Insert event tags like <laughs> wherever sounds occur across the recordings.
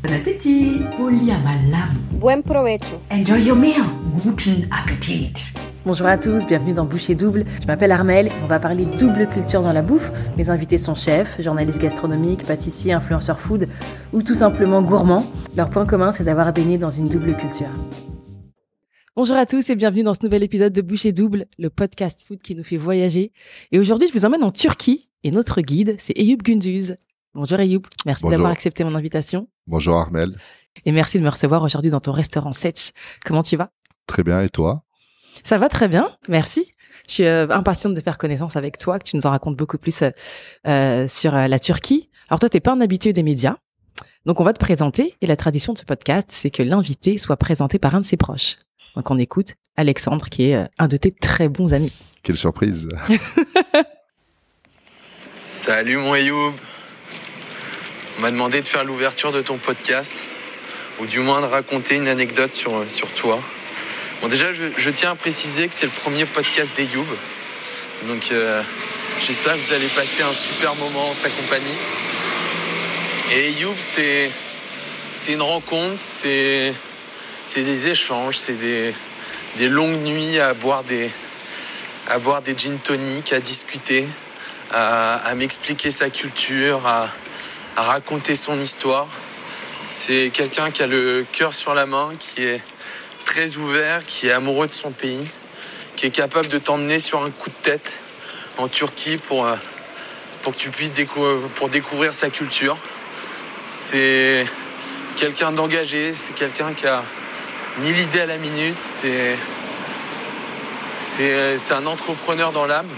Bon appétit. Buen provecho. Enjoy your meal. Guten Appetit. Bonjour à tous, bienvenue dans Boucher Double. Je m'appelle Armel, on va parler double culture dans la bouffe. Mes invités sont chefs, journalistes gastronomiques, pâtissiers, influenceurs food ou tout simplement gourmands. Leur point commun, c'est d'avoir baigné dans une double culture. Bonjour à tous et bienvenue dans ce nouvel épisode de Boucher Double, le podcast food qui nous fait voyager. Et aujourd'hui, je vous emmène en Turquie et notre guide, c'est Eyüp Gündüz. Bonjour Eyüp, merci Bonjour. d'avoir accepté mon invitation. Bonjour Armel. Et merci de me recevoir aujourd'hui dans ton restaurant Setch. Comment tu vas? Très bien, et toi? Ça va très bien, merci. Je suis euh, impatiente de faire connaissance avec toi, que tu nous en racontes beaucoup plus euh, euh, sur euh, la Turquie. Alors toi, t'es pas un habitué des médias, donc on va te présenter. Et la tradition de ce podcast, c'est que l'invité soit présenté par un de ses proches. Donc on écoute Alexandre, qui est euh, un de tes très bons amis. Quelle surprise <laughs> Salut mon Ayoub. On m'a demandé de faire l'ouverture de ton podcast, ou du moins de raconter une anecdote sur, sur toi. Bon déjà, je, tiens à préciser que c'est le premier podcast d'Ayoub. Donc euh, j'espère que vous allez passer un super moment en sa compagnie. Et Ayoub, c'est, une rencontre, c'est, c'est des échanges, c'est des, des longues nuits à boire des, à boire des gin à discuter à, à m'expliquer sa culture, à, à raconter son histoire. C'est quelqu'un qui a le cœur sur la main, qui est très ouvert, qui est amoureux de son pays, qui est capable de t'emmener sur un coup de tête en Turquie pour, euh, pour que tu puisses pour découvrir sa culture. C'est quelqu'un d'engagé, c'est quelqu'un qui a mille idées à la minute, c'est un entrepreneur dans l'âme.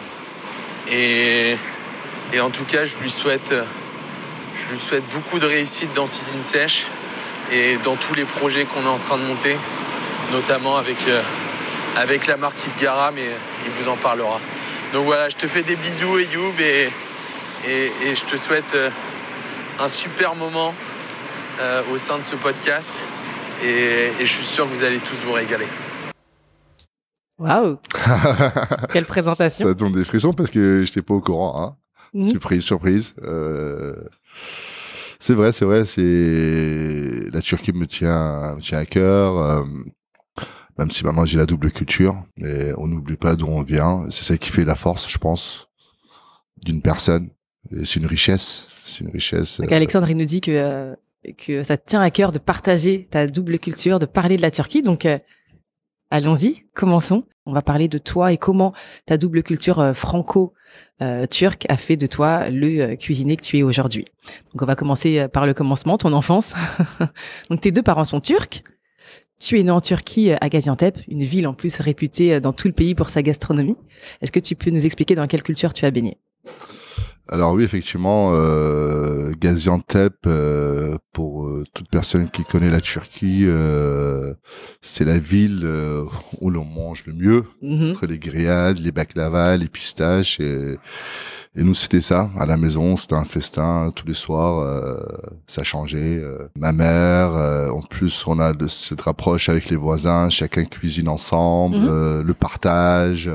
Et, et en tout cas, je lui souhaite, je lui souhaite beaucoup de réussite dans Season Sèche et dans tous les projets qu'on est en train de monter, notamment avec, euh, avec la marque Isgara, mais il vous en parlera. Donc voilà, je te fais des bisous, Eyoub, et, et, et je te souhaite euh, un super moment euh, au sein de ce podcast. Et, et je suis sûr que vous allez tous vous régaler. Waouh <laughs> Quelle présentation Ça donne des frissons parce que j'étais pas au courant. Hein. Mhm. Surprise, surprise. Euh, C'est vrai, c'est vrai. C'est la Turquie me tient, me tient à cœur. euh, Même si maintenant j'ai la double culture, mais on n'oublie pas d'où on vient. C'est ça qui fait la force, je pense, d'une personne. Et c'est une richesse. C'est une richesse. Donc euh, Alexandre, il nous dit que, euh, que ça te tient à cœur de partager ta double culture, de parler de la Turquie. Donc, euh, allons-y, commençons. On va parler de toi et comment ta double culture euh, franco-turque a fait de toi le euh, cuisinier que tu es aujourd'hui. Donc, on va commencer euh, par le commencement, ton enfance. <laughs> Donc, tes deux parents sont turcs. Tu es né en Turquie, euh, à Gaziantep, une ville en plus réputée euh, dans tout le pays pour sa gastronomie. Est-ce que tu peux nous expliquer dans quelle culture tu as baigné? Alors oui, effectivement, euh, Gaziantep, euh, pour euh, toute personne qui connaît la Turquie, euh, c'est la ville euh, où l'on mange le mieux, Mhm. entre les grillades, les baklava, les pistaches. Et, et nous, c'était ça. À la maison, c'était un festin tous les soirs. euh, ça changeait. euh. Ma mère, euh, en plus, on a de, cette rapproche avec les voisins. Chacun cuisine ensemble. Mhm. euh, le partage.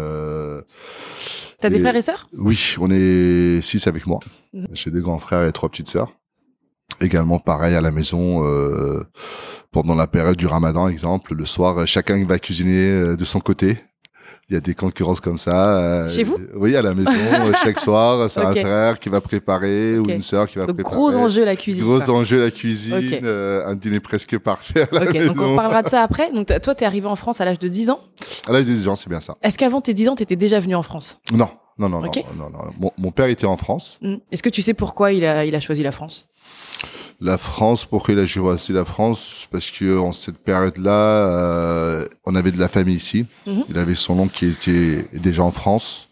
T'as des frères et sœurs? Oui, on est six avec moi. Mhm. J'ai deux grands frères et trois petites sœurs. Également pareil à la maison euh, pendant la période du Ramadan, exemple, le soir, chacun va cuisiner euh, de son côté. Il y a des concurrences comme ça. euh, Chez vous? Oui, à la maison, <laughs> euh, chaque soir, c'est un frère qui va préparer ou une sœur qui va Donc préparer. gros enjeu la cuisine. Gros enjeu la cuisine, euh, un dîner presque parfait à la maison. donc on parlera de ça <laughs> après. Donc toi, t'es arrivé en France à l'âge de 10 ans? À l'âge de 10 ans, c'est bien ça. Est-ce qu'avant tes 10 ans, t'étais déjà venu en France? Non, non, non, non, non, non. Mon, mon père était en France. Hmm. Est-ce que tu sais pourquoi il a, il a choisi la France? La France, pourquoi il a choisi la France? Parce que en cette période-là, euh, on avait de la famille ici. Mhm. Il avait son oncle qui était déjà en France.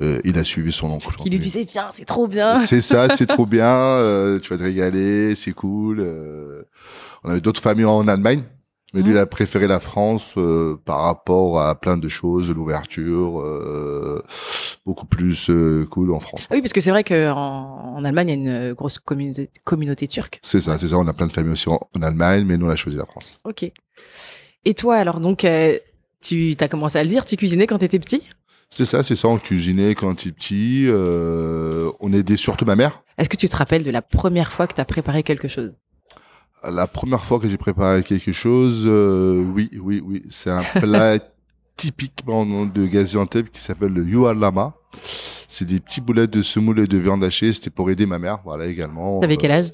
Euh, il a suivi son oncle. Qui lui disait, viens, c'est trop bien. C'est ça, c'est trop <laughs> bien. euh, tu vas te régaler, c'est cool. euh. on avait d'autres familles en Allemagne, mais lui, Mhm. il a préféré la France euh, par rapport à plein de choses, l'ouverture, euh, beaucoup plus euh, cool en France. Ah oui, parce que c'est vrai qu'en en Allemagne, il y a une grosse communauté, communauté turque. C'est ça, c'est ça. On a plein de familles aussi en, en Allemagne, mais nous, on a choisi la France. Ok. Et toi, alors, donc, euh, tu as commencé à le dire, tu cuisinais quand t'étais petit? C'est ça, c'est ça. On cuisinait quand était petit. Euh, on aidait surtout ma mère. Est-ce que tu te rappelles de la première fois que t'as préparé quelque chose? La première fois que j'ai préparé quelque chose, euh, oui, oui, oui, c'est un <laughs> plat typiquement de Gaziantep qui s'appelle le Yualama. C'est des petits boulettes de semoule et de viande hachée. C'était pour aider ma mère, voilà également. T'avais quel âge?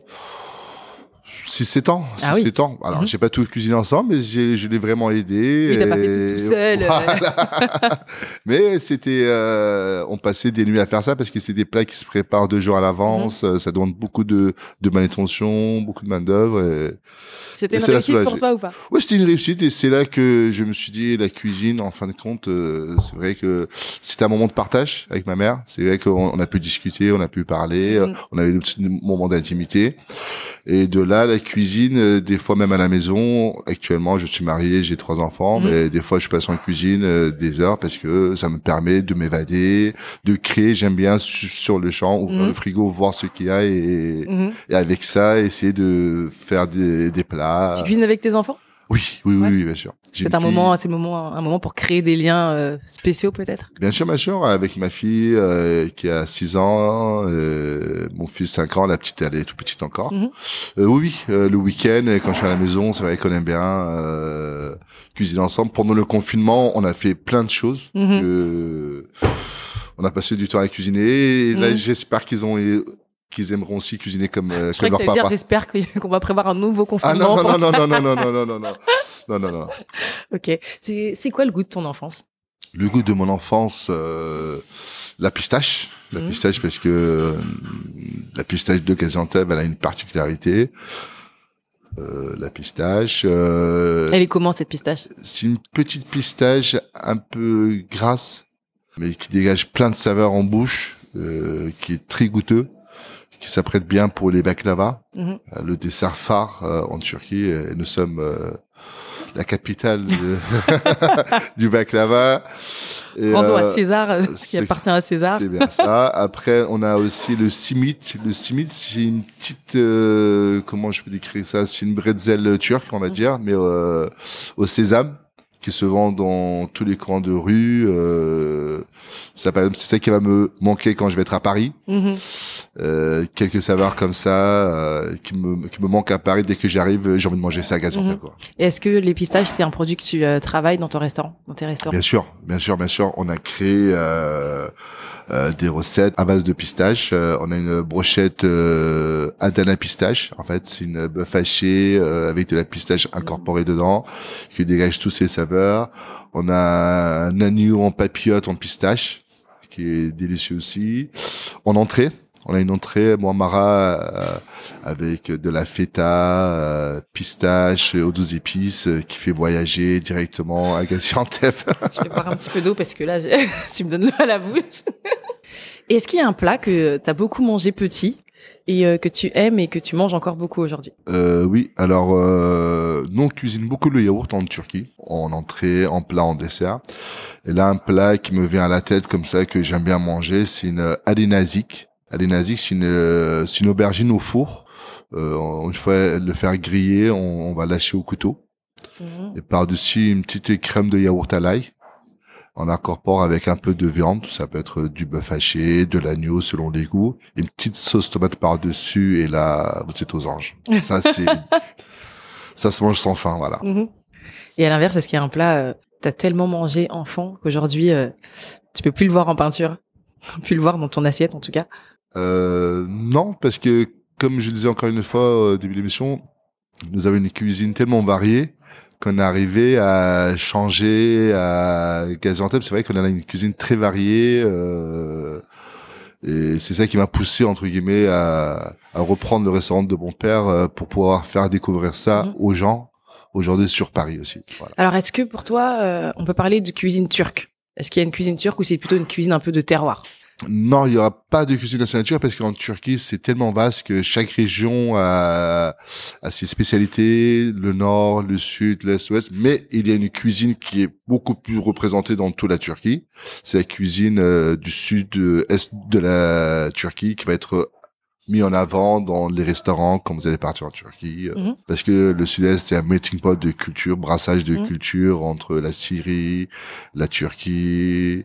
6-7 ans. Ah oui. 6-7 ans. Alors, Mhm. j'ai pas tout cuisiné ensemble, mais je l'ai vraiment aidé. Oui, t'as pas fait tout, tout seul. Voilà. <laughs> mais c'était, euh, on passait des nuits à faire ça parce que c'est des plats qui se préparent deux jours à l'avance. Mhm. Ça demande beaucoup de, de manutention, beaucoup de main d'œuvre. Et... C'était une réussite pour toi ou pas? Ouais, c'était une réussite et c'est là que je me suis dit la cuisine, en fin de compte, euh, c'est vrai que c'était un moment de partage avec ma mère. C'est vrai qu'on on a pu discuter, on a pu parler, Mhm. on avait le petit moment d'intimité. Et de là, la cuisine, euh, des fois même à la maison. Actuellement, je suis marié, j'ai trois enfants, Mhm. mais des fois, je passe en cuisine euh, des heures parce que ça me permet de m'évader, de créer. J'aime bien su- sur le champ, ouvrir Mhm. le frigo, voir ce qu'il y a et, Mhm. et avec ça, essayer de faire des, des plats. Tu cuisines avec tes enfants? Oui, oui, oui, Ouais. oui, bien sûr. C'est un moment, c'est moment, un moment pour créer des liens euh, spéciaux peut-être? Bien sûr, bien sûr, avec ma fille euh, qui a 6 ans, euh, mon fils 5 ans, la petite elle est tout petite encore. Mhm. Euh, oui, euh, le week-end quand je suis à la maison, c'est vrai qu'on aime bien euh, cuisiner ensemble. Pendant le confinement, on a fait plein de choses. Euh, on a passé du temps à cuisiner. Et là, Mhm. j'espère qu'ils ont qu'ils aimeront aussi cuisiner comme, euh, comme leur papa. j'espère <laughs> qu'on va prévoir un nouveau Ah confinement. non non non non non non non non non non non non non non. Ok. C'est c'est quoi le goût de ton enfance? Le goût de mon enfance, euh, la pistache. La Mhm. pistache parce que euh, la pistache de Gaziantep, elle a une particularité. Euh, la pistache, euh, Elle est comment cette pistache? c'est une petite pistache un peu grasse, mais qui dégage plein de saveurs en bouche, euh, qui est très goûteux, qui s'apprête bien pour les baklava, Mhm. euh, le dessert phare euh, en Turquie. Et nous sommes euh, la capitale de- <laughs> <laughs> du baklava. Et, Rendons à César ce qui appartient à César. c'est bien ça. Après, on a aussi le simit. Le simit, c'est une petite, euh, comment je peux décrire ça? C'est une bretzel turque, on va Mhm. dire, mais euh, au sésame, qui se vend dans tous les coins de rue. Euh, ça, c'est ça qui va me manquer quand je vais être à Paris. Mhm. Euh, quelques saveurs comme ça euh, qui me qui me manquent à Paris. Dès que j'arrive, j'ai envie de manger ça à Gaziantep. Mhm. Est-ce que les pistaches c'est un produit que tu euh, travailles dans ton restaurant, dans tes restaurants? Bien sûr, bien sûr, bien sûr. On a créé euh, euh, des recettes à base de pistache. Euh, on a une brochette euh, Adana pistache. En fait, c'est une bœuf haché euh, avec de la pistache incorporée dedans qui dégage tous ses saveurs. On a un agneau en papillote en pistache qui est délicieux aussi. En entrée, on a une entrée moamara euh, avec de la feta, euh, pistache aux douze épices euh, qui fait voyager directement à Gaziantep. <laughs> Je vais boire un petit peu d'eau parce que là, <laughs> tu me donnes l'eau à la bouche. Est-ce qu'il y a un plat que tu as beaucoup mangé petit? Et euh, que tu aimes et que tu manges encore beaucoup aujourd'hui Euh, oui, alors euh, nous on cuisine beaucoup le yaourt en Turquie, en entrée, en plat, en dessert. Et là un plat qui me vient à la tête comme ça que j'aime bien manger, c'est une alinazik. Alinazik, c'est une euh, c'est une aubergine au four. Euh, une fois le faire griller, on, on va lâcher au couteau. Mhm. Et par-dessus une petite crème de yaourt à l'ail. On incorpore avec un peu de viande, ça peut être du bœuf haché, de l'agneau selon les goûts, une petite sauce tomate par-dessus et là, vous êtes aux anges. Ça, c'est, <laughs> ça se mange sans fin, voilà. Mhm. Et à l'inverse, est-ce qu'il y a un plat euh, t'as tellement mangé enfant qu'aujourd'hui euh, tu peux plus le voir en peinture, <laughs> plus le voir dans ton assiette en tout cas? Euh, non, parce que comme je disais encore une fois au début de l'émission, nous avons une cuisine tellement variée qu'on est arrivé à changer à Gaziantep. C'est vrai qu'on a une cuisine très variée. Euh, et c'est ça qui m'a poussé entre guillemets à, à reprendre le restaurant de mon père euh, pour pouvoir faire découvrir ça Mhm. aux gens aujourd'hui sur Paris aussi. Voilà. Alors, est-ce que pour toi, euh, on peut parler de cuisine turque? Est-ce qu'il y a une cuisine turque ou c'est plutôt une cuisine un peu de terroir? Non, il y aura pas de cuisine nationale turque parce qu'en Turquie, c'est tellement vaste que chaque région a, a ses spécialités, le nord, le sud, l'est, l'ouest, mais il y a une cuisine qui est beaucoup plus représentée dans toute la Turquie. C'est la cuisine euh, du sud-est de la Turquie qui va être mis en avant dans les restaurants quand vous allez partir en Turquie. euh, Mhm. Parce que le sud-est, c'est un melting pot de culture, brassage de Mhm. culture entre la Syrie, la Turquie,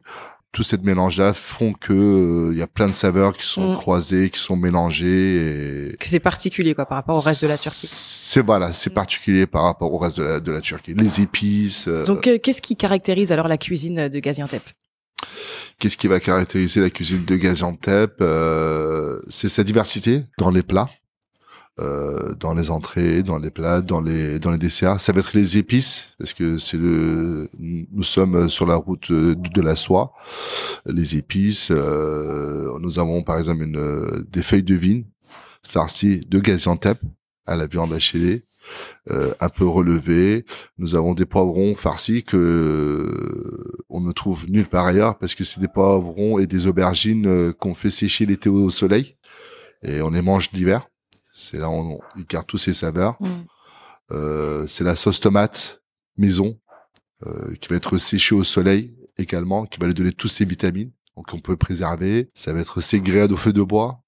tout cette mélange-là font que euh, il y a plein de saveurs qui sont Mm. croisées, qui sont mélangées. Et... Que c'est particulier quoi par rapport au reste de la Turquie. c'est voilà, c'est particulier par rapport au reste de la, de la Turquie. Les épices. euh, Donc, euh, qu'est-ce qui caractérise alors la cuisine de Gaziantep? Qu'est-ce qui va caractériser la cuisine de Gaziantep? Euh, C'est sa diversité dans les plats, euh, dans les entrées, dans les plats, dans les dans les desserts. Ça va être les épices parce que c'est le nous sommes sur la route de, de la soie. Les épices, euh, nous avons par exemple une des feuilles de vigne farcies de Gaziantep à la viande hachée. Euh, un peu relevées. Nous avons des poivrons farcis que euh, on ne trouve nulle part ailleurs parce que c'est des poivrons et des aubergines euh, qu'on fait sécher l'été au soleil et on les mange l'hiver. C'est là où on, on garde tous ces saveurs. Mm. Euh, c'est la sauce tomate maison euh, qui va être séchée au soleil également, qui va lui donner toutes ses vitamines. Donc on peut préserver. Ça va être ses grillades au feu de bois.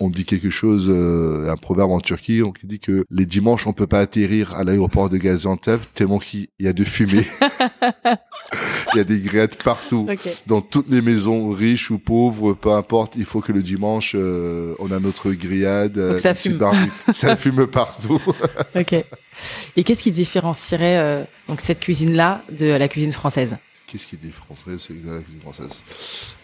On dit quelque chose, euh, un proverbe en Turquie, on dit que les dimanches on peut pas atterrir à l'aéroport de Gaziantep tellement qu'il y a de fumée. <laughs> Il y a des grillades partout. Dans toutes les maisons, riches ou pauvres, peu importe, il faut que le dimanche, euh, on a notre grillade. euh, ça fume. ça <laughs> fume partout. Ok. Et qu'est-ce qui différencierait donc cette cuisine-là de la cuisine française? Qu'est-ce qui est français C'est la cuisine française.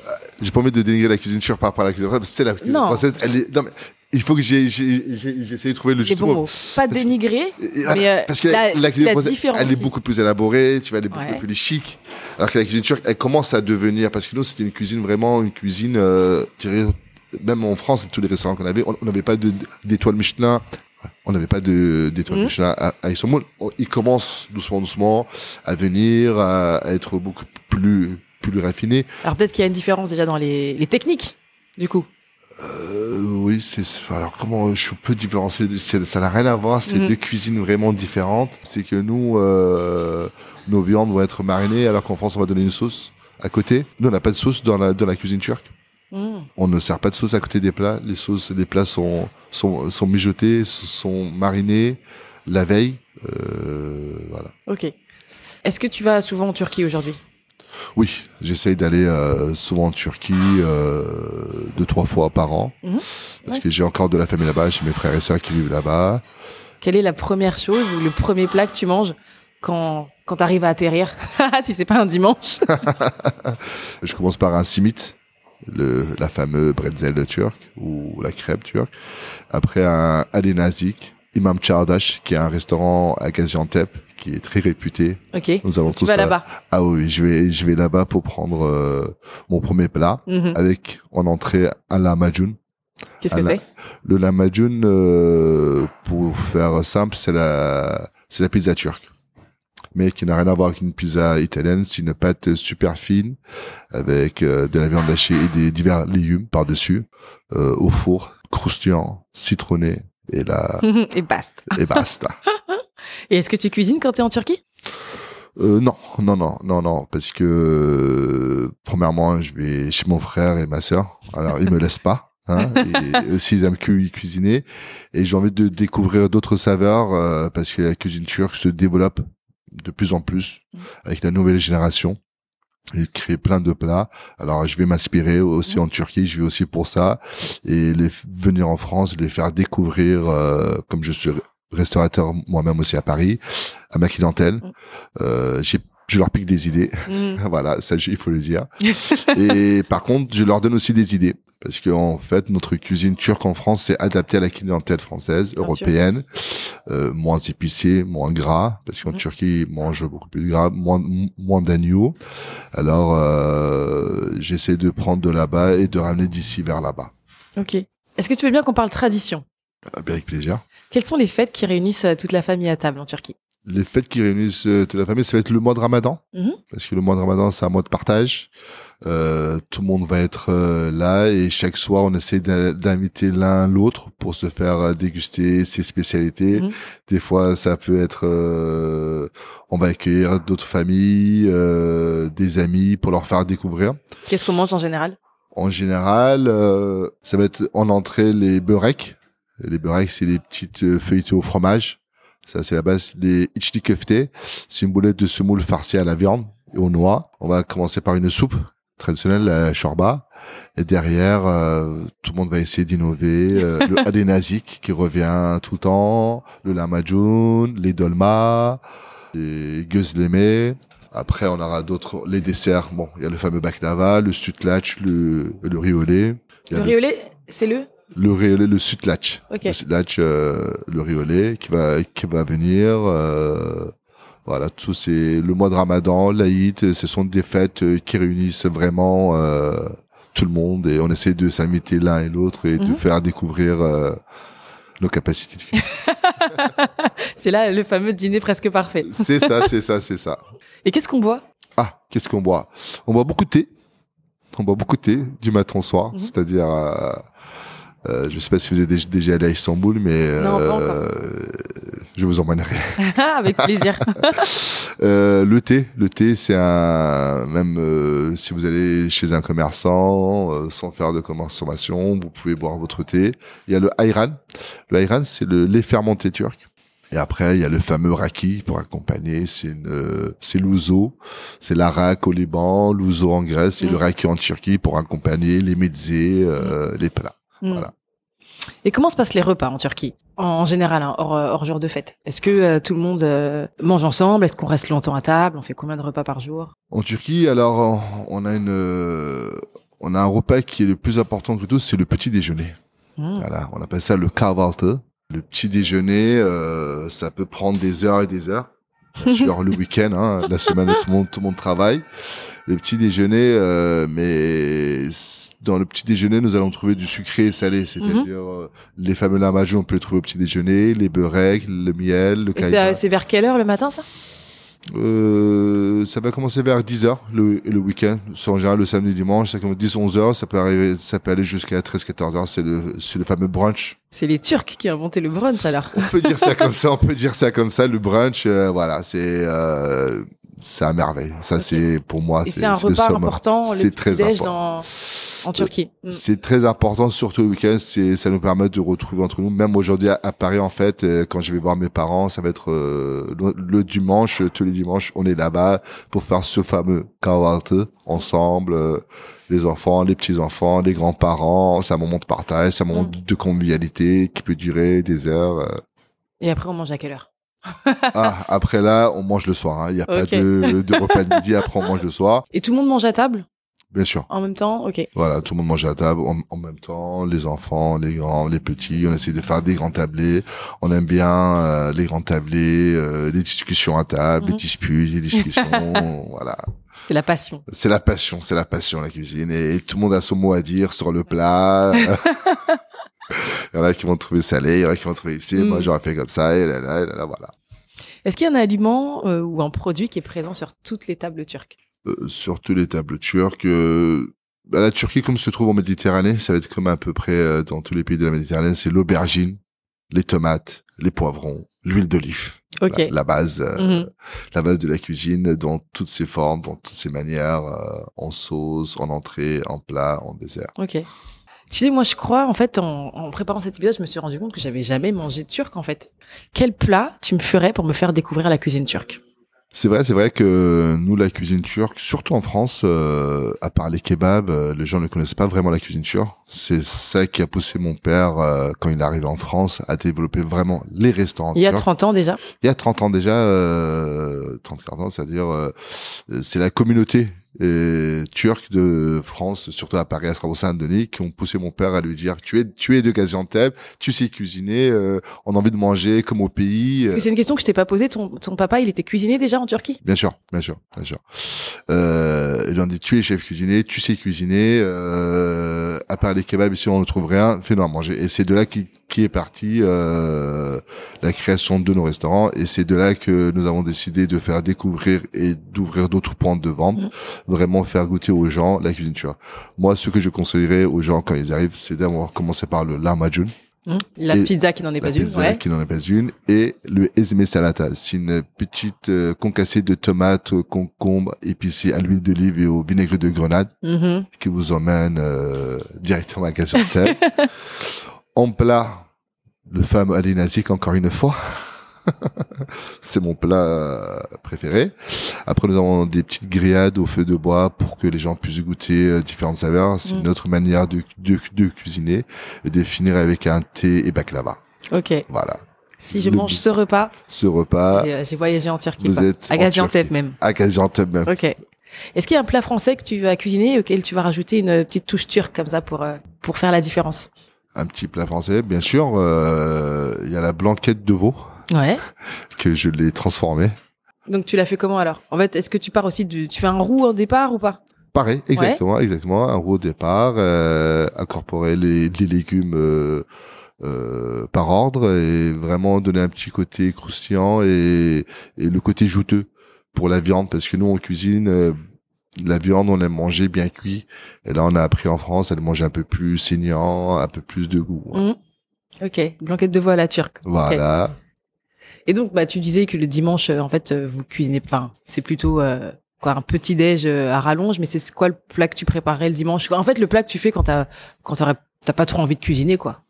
Euh, J'ai pas envie de dénigrer la cuisine turque par rapport à la cuisine française, parce que c'est la cuisine Non. française. Elle est, non, mais il faut que essayé de trouver le juste bons mot. Pas dénigrer, mais euh, parce que la, la, la cuisine la française, différence. elle est beaucoup plus élaborée, tu vois, elle est beaucoup plus chic. Alors que la cuisine turque, elle commence à devenir, parce que nous, c'était une cuisine vraiment, une cuisine, euh, même en France, tous les restaurants qu'on avait, on n'avait pas de, d'étoiles Michelin, on n'avait pas de, d'étoiles Mhm. Michelin à, à Istanbul. On- Ils commencent doucement, doucement à venir, à, à être beaucoup plus, plus raffinés. Alors peut-être qu'il y a une différence déjà dans les, les techniques, du coup. Euh, oui, c'est alors comment je peux différencier Ça n'a rien à voir. C'est Mhm. deux cuisines vraiment différentes. C'est que nous, euh, nos viandes vont être marinées, alors qu'en France, on va donner une sauce à côté. Nous, on n'a pas de sauce dans la dans la cuisine turque. Mm. On ne sert pas de sauce à côté des plats. Les sauces, les plats sont sont sont mijotés, sont marinés la veille. Euh, voilà. Ok. Est-ce que tu vas souvent en Turquie aujourd'hui? Oui, j'essaye d'aller euh, souvent en Turquie euh, deux trois fois par an Mhm. parce Ouais. que j'ai encore de la famille là-bas. J'ai mes frères et sœurs qui vivent là-bas. Quelle est la première chose ou le premier plat que tu manges quand, quand tu arrives à atterrir? <laughs> Si c'est pas un dimanche. <laughs> Je commence par un simit, le, la fameuse bretzel turc ou la crêpe turque. Après un alenazik, Imam Çağdaş, qui est un restaurant à Gaziantep qui est très réputé. Ok. Nous allons Tu tous vas à- là-bas. Ah oui, je vais je vais là-bas pour prendre euh, mon premier plat Mhm. avec en entrée un lahmacun. Qu'est-ce que c'est? Le lahmacun, euh, pour faire simple, c'est la c'est la pizza turque, mais qui n'a rien à voir avec une pizza italienne. C'est une pâte super fine avec euh, de la viande hachée et des divers légumes par dessus, euh, au four, croustillant, citronné et là <laughs> Et basta. <laughs> et basta. <laughs> Et est-ce que tu cuisines quand tu es en Turquie? Euh, non, non, non, non, non, parce que euh, premièrement, je vais chez mon frère et ma sœur. Alors, ils me laissent pas. Hein, et aussi, ils aiment cu- cuisiner. Et j'ai envie de découvrir d'autres saveurs euh, parce que la cuisine turque se développe de plus en plus avec la nouvelle génération. Ils créent plein de plats. Alors, je vais m'inspirer aussi en Turquie. Je vais aussi pour ça et les venir en France, les faire découvrir, euh, comme je suis restaurateur moi-même aussi à Paris, à ma clientèle. Euh, j'ai je leur pique des idées. Mhm. <laughs> voilà, ça, il faut le dire. <laughs> Et par contre, je leur donne aussi des idées. Parce que en fait, notre cuisine turque en France, c'est adapté à la clientèle française, Bien européenne, euh, moins épicé, moins gras, parce qu'en Mhm. Turquie, ils mangent beaucoup plus de gras, moins, moins d'agneau. Alors, euh, j'essaie de prendre de là-bas et de ramener d'ici vers là-bas. Ok. Est-ce que tu veux bien qu'on parle tradition? Euh, bien avec plaisir. Quelles sont les fêtes qui réunissent euh, toute la famille à table en Turquie? Les fêtes qui réunissent euh, toute la famille, ça va être le mois de Ramadan. Mhm. Parce que le mois de Ramadan, c'est un mois de partage. Euh, tout le monde va être euh, là et chaque soir, on essaie d'in- d'inviter l'un l'autre pour se faire euh, déguster ses spécialités. Mhm. Des fois, ça peut être, euh, on va accueillir d'autres familles, euh, des amis pour leur faire découvrir. Qu'est-ce qu'on mange en général? En général, euh, ça va être en entrée les beureks. Les beureks, c'est les petites feuilletées au fromage. Ça, c'est la base. Les içli köfte, c'est une boulette de semoule farcie à la viande et aux noix. On va commencer par une soupe traditionnelle, la shorba. Et derrière, euh, tout le monde va essayer d'innover. Euh, <laughs> le adenazik qui revient tout le temps, le lamajun, les dolma, les gözleme. Après, on aura d'autres, les desserts. Bon, il y a le fameux baklava, le sutlatch, le, le riolet. A Le riolet, c'est le le riolet, le sutlatch. Ok. Le sutlatch, euh, le riolet qui va qui va venir. euh, voilà, tout c'est le mois de Ramadan, l'Aïd, ce sont des fêtes euh, qui réunissent vraiment euh, tout le monde et on essaie de s'imiter l'un et l'autre et de Mhm. faire découvrir nos capacités. de. <laughs> C'est là le fameux dîner presque parfait. c'est ça, c'est ça, c'est ça. Et qu'est-ce qu'on boit? Ah, qu'est-ce qu'on boit? On boit beaucoup de thé. On boit beaucoup de thé du matin au soir, Mhm. c'est-à-dire. Euh, je sais pas si vous êtes déjà- allé à Istanbul, mais Non, euh, je vous emmènerai. <laughs> Avec plaisir. <laughs> Euh, le thé, le thé, c'est un même euh, si vous allez chez un commerçant euh, sans faire de consommation, vous pouvez boire votre thé. Il y a le ayran. Le ayran, c'est le lait fermenté turc. Et après, il y a le fameux raki pour accompagner. C'est une, euh, c'est l'ouzo, c'est l'arak au Liban, l'ouzo en Grèce et Mm. le raki en Turquie pour accompagner les mezzés, euh, les plats. Mm. Voilà. Et comment se passent les repas en Turquie en général, hein, hors, euh, hors jour de fête? Est-ce que euh, tout le monde euh, mange ensemble? Est-ce qu'on reste longtemps à table? On fait combien de repas par jour? En Turquie, alors on- a une, euh, on a un repas qui est le plus important que tout, c'est le petit déjeuner. Mmh. Voilà, on appelle ça le kahvaltı. Le petit déjeuner, ça peut prendre des heures et des heures. <laughs> Sûr, le week-end, hein, la semaine où tout le monde, tout le monde travaille. Le petit déjeuner, euh, mais dans le petit déjeuner, nous allons trouver du sucré et salé, c'est-à-dire euh, les fameux lamajou, on peut les trouver au petit déjeuner, les beureks, le miel, le Et c'est, vers quelle heure le matin ça? Euh, ça va commencer vers 10 heures le, le week-end. C'est en général le samedi dimanche, ça commence 10 11 heures, ça peut arriver, ça peut aller jusqu'à 13 14 heures, c'est le, c'est le fameux brunch. C'est les Turcs qui ont inventé le brunch alors. On peut dire ça <laughs> comme ça, on peut dire ça comme ça, le brunch, euh, voilà, c'est, euh, c'est à merveille. Ça, c'est, pour moi, c'est un le repas summum. important, le C'est très important. dans en Turquie. Mm. C'est très important, surtout le week-end. C'est, ça nous permet de retrouver entre nous. Même aujourd'hui à, à Paris, en fait, euh, quand je vais voir mes parents, ça va être euh, le, le dimanche, euh, tous les dimanches, on est là-bas pour faire ce fameux kahvaltı ensemble. euh, les enfants, les petits enfants, les grands-parents. C'est un moment de partage, c'est un moment Mm. de convivialité qui peut durer des heures. euh. Et après on mange à quelle heure? Ah, après là, on mange le soir. hein. Il n'y a pas de, de repas de midi. Après, on mange le soir. Et tout le monde mange à table? Bien sûr. en même temps Ok. Voilà, tout le monde mange à table en, en même temps, les enfants, les grands, les petits. On essaie de faire des grands tablés. On aime bien euh, les grands tablés, euh, les discussions à table, les Mhm. disputes, les discussions. <laughs> voilà, C'est la passion. c'est la passion, c'est la passion la cuisine et, tout le monde a son mot à dire sur le plat. <laughs> il y en a qui vont trouver salé, il y en a qui vont trouver épicé. Moi, Mhm. j'aurais fait comme ça et là, là, et là, là, voilà. Est-ce qu'il y a un aliment euh, ou un produit qui est présent sur toutes les tables turques? Euh, surtout les tables turques. euh, bah, la Turquie, comme se trouve en Méditerranée, ça va être comme à peu près dans tous les pays de la Méditerranée, c'est l'aubergine, les tomates, les poivrons, l'huile d'olive. La base, euh, Mhm. la base de la cuisine dans toutes ses formes, dans toutes ses manières, euh, en sauce, en entrée, en plat, en dessert. Ok. Tu sais, moi, je crois, en fait, en, en préparant cet épisode, je me suis rendu compte que j'avais jamais mangé de turc, en fait. Quel plat tu me ferais pour me faire découvrir la cuisine turque? C'est vrai, c'est vrai que nous, la cuisine turque, surtout en France, euh, à part les kebabs, euh, les gens ne connaissent pas vraiment la cuisine turque. C'est ça qui a poussé mon père, euh, quand il est arrivé en France, à développer vraiment les restaurants Il y a turcs. 30 ans déjà? Il y a 30 ans déjà, euh, 30 40 ans, c'est-à-dire euh, euh, c'est la communauté turque de France, surtout à Paris, à Strasbourg-Saint-Denis, qui ont poussé mon père à lui dire tu es tu es de Gaziantep, tu sais cuisiner, euh, on a envie de manger comme au pays. Parce que c'est une question que je t'ai pas posée. Ton, ton papa, il était cuisiné déjà en Turquie? Bien sûr, bien sûr, bien sûr. Euh, lui ont dit tu es chef cuisinier, tu sais cuisiner. Euh, à part les kebabs ici on ne trouve rien, fais-nous à manger. Et c'est de là qui, qui est parti euh, la création de nos restaurants. Et c'est de là que nous avons décidé de faire découvrir et d'ouvrir d'autres points de vente, Mhm. vraiment faire goûter aux gens la cuisine turque. Moi, ce que je conseillerais aux gens quand ils arrivent, c'est d'avoir commencé par le lahmacun. Hum, La Et pizza qui n'en est La pas une, ouais. qui n'en est pas une. Et le ezme salata. C'est une petite euh, concassée de tomates, euh, concombres, épicées à l'huile d'olive et au vinaigre de grenade Mhm. qui vous emmène euh, directement à Gaziantep. <laughs> en plat, le fameux Ali Nazik, encore une fois. <laughs> C'est mon plat euh, préféré. Après, nous avons des petites grillades au feu de bois pour que les gens puissent goûter euh, différentes saveurs. C'est Mm. une autre manière de, de, de cuisiner et de finir avec un thé et baklava. Ok. Voilà. Si je Le mange ce repas, Ce repas et, euh, j'ai voyagé en Turquie. Vous êtes à Gaziantep même. à Gaziantep même. Ok. Est-ce qu'il y a un plat français que tu vas cuisiner auquel tu vas rajouter une petite touche turque comme ça pour euh, pour faire la différence? Un petit plat français, bien sûr. euh, Il y a la blanquette de veau Ouais. <laughs> que je l'ai transformée. Donc tu l'as fait comment alors? En fait, est-ce que tu pars aussi du tu fais un roux au départ ou pas? Pareil, exactement, exactement. Un roux au départ, euh, incorporer les, les légumes euh, euh, par ordre et vraiment donner un petit côté croustillant et, et le côté juteux pour la viande parce que nous on cuisine euh, la viande, on aime manger bien cuit et là on a appris en France à le manger un peu plus saignant, un peu plus de goût. Mhm. Ok. Blanquette de veau à la turque. Voilà. Et donc bah tu disais que le dimanche euh, en fait euh, vous cuisinez enfin c'est plutôt euh, quoi un petit déj à rallonge mais c'est quoi le plat que tu préparais le dimanche? En fait le plat que tu fais quand t'as quand t'aurais- t'as pas trop envie de cuisiner quoi.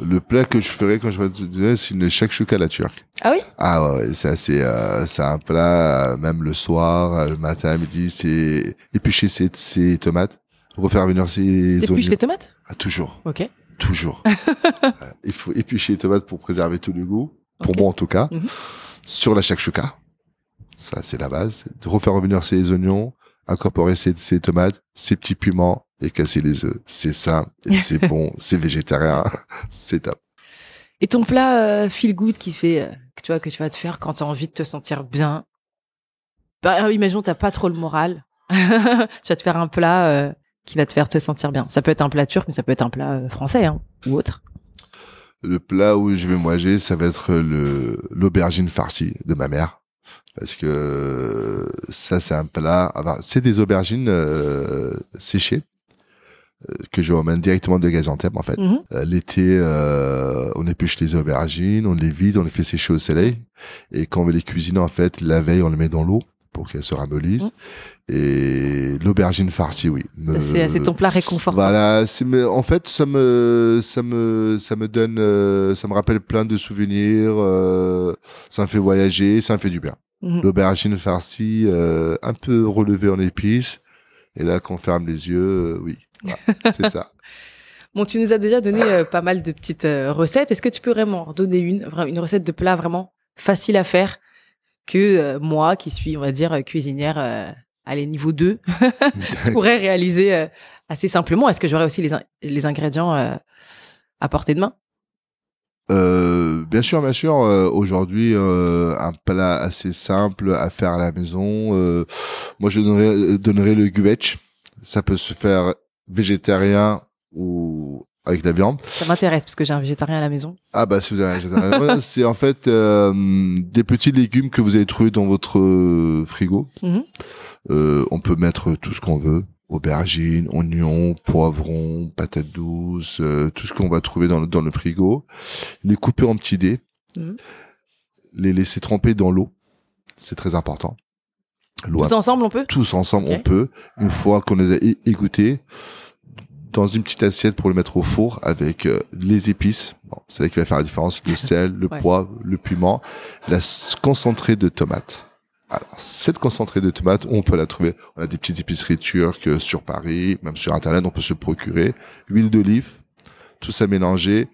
Le plat que je ferais quand je vais te c'est une shakshuka à la turque. Ah oui? Ah ouais, c'est assez, euh, c'est un plat, euh, même le soir, euh, le matin, à midi, c'est éplucher ses, ses tomates, refaire venir ses oignons. les tomates? Ah, toujours, Ok. toujours. <laughs> Euh, Il faut éplucher les tomates pour préserver tout le goût, pour moi en tout cas. Mhm. Sur la shakshuka, ça c'est la base, de refaire revenir ses oignons, incorporer ses, ses tomates, ses petits piments et casser les œufs. C'est et <laughs> c'est bon, c'est végétarien, c'est top. Et ton plat euh, feel good qui fait, euh, que tu vois, que tu vas te faire quand tu as envie de te sentir bien. Bah, euh, imaginons t'as pas trop le moral. <laughs> tu vas te faire un plat euh, qui va te faire te sentir bien. Ça peut être un plat turc, mais ça peut être un plat français hein, ou autre. Le plat où je vais manger, ça va être le l'aubergine farcie de ma mère. Parce que ça, c'est un plat. c'est des aubergines séchées que je ramène directement de Gaziantep en fait. Mhm. Euh, L'été, euh, on épluche les aubergines, on les vide, on les fait sécher au soleil. Et quand on veut les cuisiner, en fait, la veille, on les met dans l'eau pour qu'elles se ramollissent. Mhm. Et l'aubergine farcie, oui. me- C'est ton plat réconfortant. voilà, en fait ça me ça me ça me donne euh, ça me rappelle plein de souvenirs, euh, ça me fait voyager, ça me fait du bien. Mhm. L'aubergine farcie euh, un peu relevée en épices et là qu'on ferme les yeux, euh, oui. Voilà, <laughs> c'est ça. Bon, tu nous as déjà donné euh, pas mal de petites euh, recettes. Est-ce que tu peux vraiment en donner une, une recette de plat vraiment facile à faire que euh, moi, qui suis, on va dire, cuisinière, euh, allez, niveau 2, <laughs> pourrais réaliser assez simplement? Est-ce que j'aurais aussi les, in- les ingrédients à portée de main? Euh, bien sûr, bien sûr. euh, Aujourd'hui, euh, un plat assez simple à faire à la maison. moi, je donnerais, donnerais le guvech. Ça peut se faire végétarien ou avec la viande. Ça m'intéresse parce que j'ai un végétarien à la maison. Ah bah si vous avez un végétarien, <laughs> c'est en fait euh, des petits légumes que vous avez trouvés dans votre euh, frigo. Mhm. Euh, on peut mettre tout ce qu'on veut. Aubergines, oignons, poivrons, patates douces, euh, tout ce qu'on va trouver dans le, dans le frigo. Les couper en petits dés. Mhm. Les laisser tremper dans l'eau. C'est très important. Tous ensemble, on peut tous ensemble, on peut. Une fois qu'on les a é- égouttés, dans une petite assiette pour le mettre au four avec euh, les épices. Bon, c'est là qui va faire la différence. Le <laughs> sel, le Ouais. poivre, le piment, la concentrée de tomates. Alors, cette concentrée de tomates, on peut la trouver. On a des petites épiceries turques euh, sur Paris, même sur Internet, on peut se procurer. Huile d'olive, tout ça mélangé.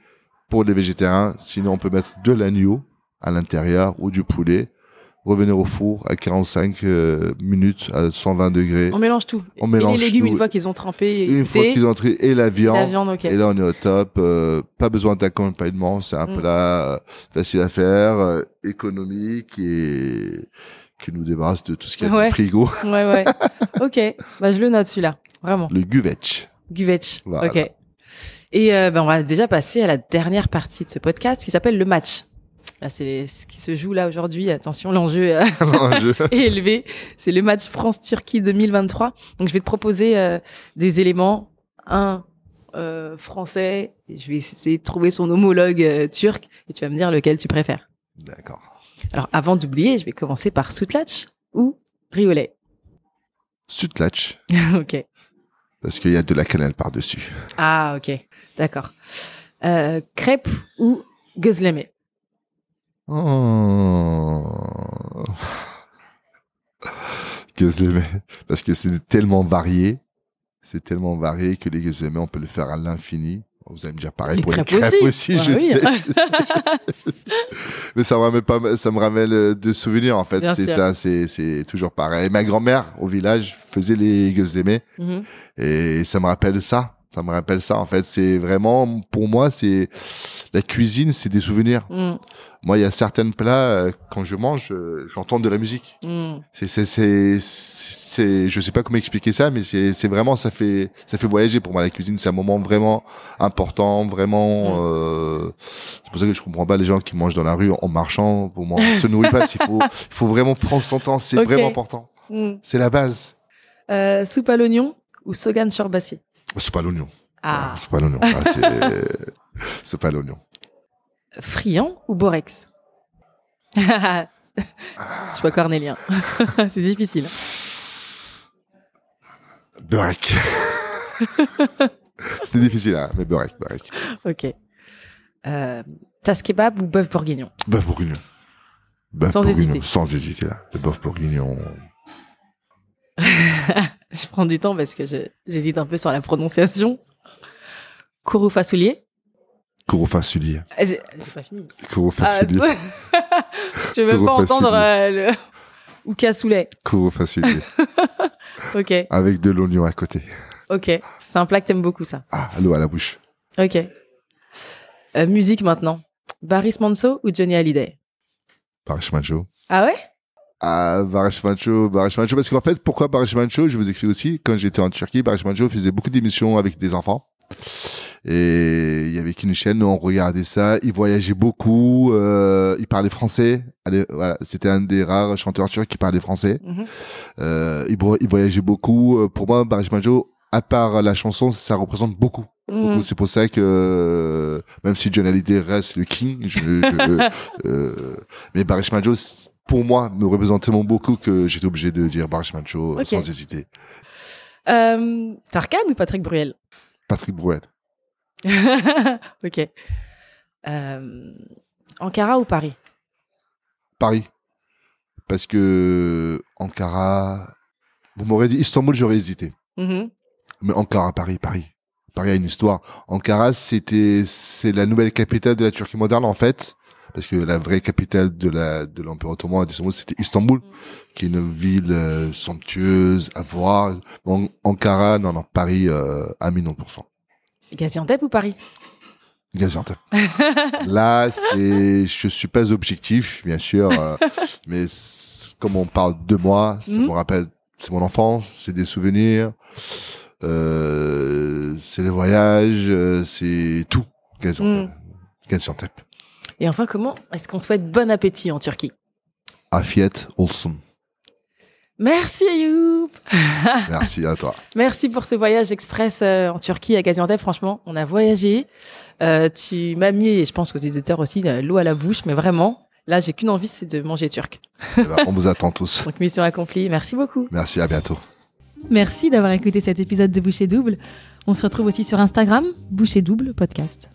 Pour les végétariens, sinon on peut mettre de l'agneau à l'intérieur ou du poulet. Revenir au four à 45 euh, minutes à 120 degrés. On mélange tout. On mélange et les légumes, tout. une fois qu'ils ont trempé, et Une fois qu'ils ont entré et la viande, la viande, ok. et là on est au top. euh, pas besoin d'accompagnement, c'est un Mm. plat euh, facile à faire, euh, économique et qui nous débarrasse de tout ce qu'il y a dans Ouais. frigo. <laughs> Ouais, ouais. ok. Bah, je le note celui-là. Vraiment. Le guvech. Guvetch. Voilà. Ok. Et euh, ben, on va déjà passer à la dernière partie de ce podcast qui s'appelle le match. C'est ce qui se joue là aujourd'hui. Attention, l'enjeu euh, <laughs> <laughs> est élevé. C'est le match France-Turquie 2023. Donc, je vais te proposer euh, des éléments. Un euh, français. Je vais essayer de trouver son homologue euh, turc. Et tu vas me dire lequel tu préfères. D'accord. Alors, avant d'oublier, je vais commencer par Soutlatch ou Riolet. Sutlatch, <laughs> ok. parce qu'il y a de la cannelle par-dessus. Ah, ok. D'accord. Euh, crêpe ou gözleme Oh. gözleme. Parce que c'est tellement varié. C'est tellement varié que les gözleme, on peut le faire à l'infini. Vous allez me dire pareil Les pour les crêpes aussi. aussi, Bah je, oui. sais, je sais, je sais, je sais. Mais ça me ramène pas, ça me ramène euh, de souvenirs, en fait. C'est ça, c'est, c'est toujours pareil. Ma grand-mère, au village, faisait les gözleme. Mhm. Et ça me rappelle ça. Ça me rappelle ça, en fait. C'est vraiment, pour moi, c'est, la cuisine, c'est des souvenirs. Mhm. Moi, il y a certains plats, euh, quand je mange, euh, j'entends de la musique. Mhm. C'est, c'est, c'est, c'est, je sais pas comment expliquer ça, mais c'est, c'est vraiment, ça fait, ça fait voyager pour moi la cuisine. C'est un moment vraiment important, vraiment. Euh, c'est pour ça que je comprends pas les gens qui mangent dans la rue en marchant. Pour moi, on se nourrit pas. Il faut, <laughs> il faut vraiment prendre son temps. C'est vraiment important. Mhm. C'est la base. Euh, soupe à l'oignon ou sogan surbassé C'est pas l'oignon. Ah, C'est pas l'oignon. Ah, c'est, pas l'oignon. friand ou borex? <laughs> Je vois cornélien. <laughs> c'est difficile. Beurek. <laughs> C'était difficile, hein, mais beurek, beurek. Ok. Euh, kebab ou bœuf bourguignon? Bœuf bourguignon. Bœuf Sans bourguignon, hésiter. sans hésiter, là. Le bœuf bourguignon. <laughs> Je prends du temps parce que je- j'hésite un peu sur la prononciation. Kourou Fasoulier Kourou fasullier. Ah, J'ai pas fini. Kourou Ah, je <laughs> veux même pas entendre euh, le... Ou cassoulet? <laughs> Ok, Avec de l'oignon à côté. ok. C'est un plat que t'aimes beaucoup, ça. Ah, l'eau à la bouche. Ok. Euh, musique maintenant. Baris Manso ou Johnny Hallyday? Barish Macho. Ah ouais? Ah, Barish Macho, Barish Macho. Parce qu'en fait, pourquoi Barish Macho Je vous explique aussi. Quand j'étais en Turquie, Barish Macho faisait beaucoup d'émissions avec des enfants. Et il y avait qu'une chaîne, on regardait ça. Il voyageait beaucoup. Euh, il parlait français. Allez, voilà, c'était un des rares chanteurs turcs qui parlait français. Mhm. Euh, il, vo- il voyageait beaucoup. Euh, Pour moi, Barish Majo, à part la chanson, ça représente beaucoup. Mhm. Donc, C'est pour ça que euh, même si John Hallyday reste le king, je, je- <laughs> euh, mais Barish Majo, c- pour moi, me représente tellement beaucoup que j'étais obligé de dire Barish Majo Ok. sans hésiter. Euh, Tarkan ou Patrick Bruel? Patrick Bruel, <laughs> Ok. Euh, Ankara ou Paris? Paris, parce que Ankara, vous m'aurez dit Istanbul, j'aurais hésité. Mhm. Mais Ankara, Paris, Paris. Paris a une histoire. Ankara, c'était, c'est la nouvelle capitale de la Turquie moderne, en fait. Parce que la vraie capitale de la, de l'Empire ottoman, c'était Istanbul, qui est une ville euh, somptueuse à voir. Bon, Ankara, non, non, Paris, euh, à 1000%. Gaziantep ou Paris? Gaziantep. <laughs> Là, c'est, je suis pas objectif, bien sûr, euh, <laughs> mais comme on parle de moi, ça Mhm. me rappelle, c'est mon enfance, c'est des souvenirs, euh, c'est les voyages, euh, c'est tout. Gaziantep. Gaziantep. Et enfin, comment est-ce qu'on souhaite bon appétit en Turquie? Afiyet olsun. Merci Ayoub <laughs> Merci à toi. Merci pour ce voyage express euh, en Turquie à Gaziantep. Franchement, on a voyagé. Euh, tu m'as mis, et je pense aux éditeurs aussi, euh, l'eau à la bouche, mais vraiment, là, j'ai qu'une envie, c'est de manger turc. On vous attend tous. <laughs> Donc, mission accomplie. Merci beaucoup. Merci, à bientôt. Merci d'avoir écouté cet épisode de Boucher Double. On se retrouve aussi sur Instagram, Boucher Double Podcast.